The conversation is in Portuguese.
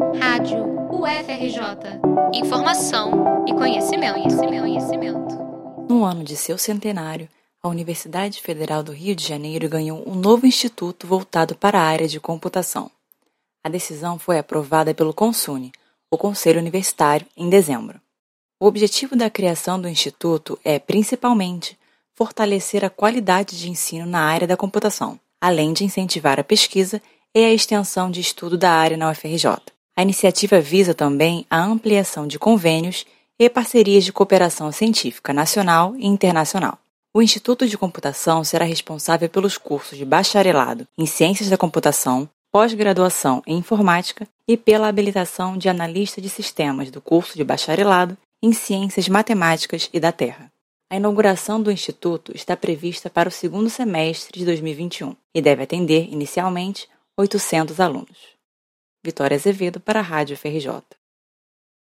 Rádio UFRJ. Informação e conhecimento, conhecimento, conhecimento. No ano de seu centenário, a Universidade Federal do Rio de Janeiro ganhou um novo instituto voltado para a área de computação. A decisão foi aprovada pelo CONSUNE, o Conselho Universitário, em dezembro. O objetivo da criação do instituto é, principalmente, fortalecer a qualidade de ensino na área da computação, além de incentivar a pesquisa e a extensão de estudo da área na UFRJ. A iniciativa visa também a ampliação de convênios e parcerias de cooperação científica nacional e internacional. O Instituto de Computação será responsável pelos cursos de bacharelado em Ciências da Computação, pós-graduação em Informática e pela habilitação de analista de sistemas do curso de bacharelado em Ciências Matemáticas e da Terra. A inauguração do Instituto está prevista para o segundo semestre de 2021 e deve atender, inicialmente, 800 alunos. Vitória Azevedo para a Rádio FRJ.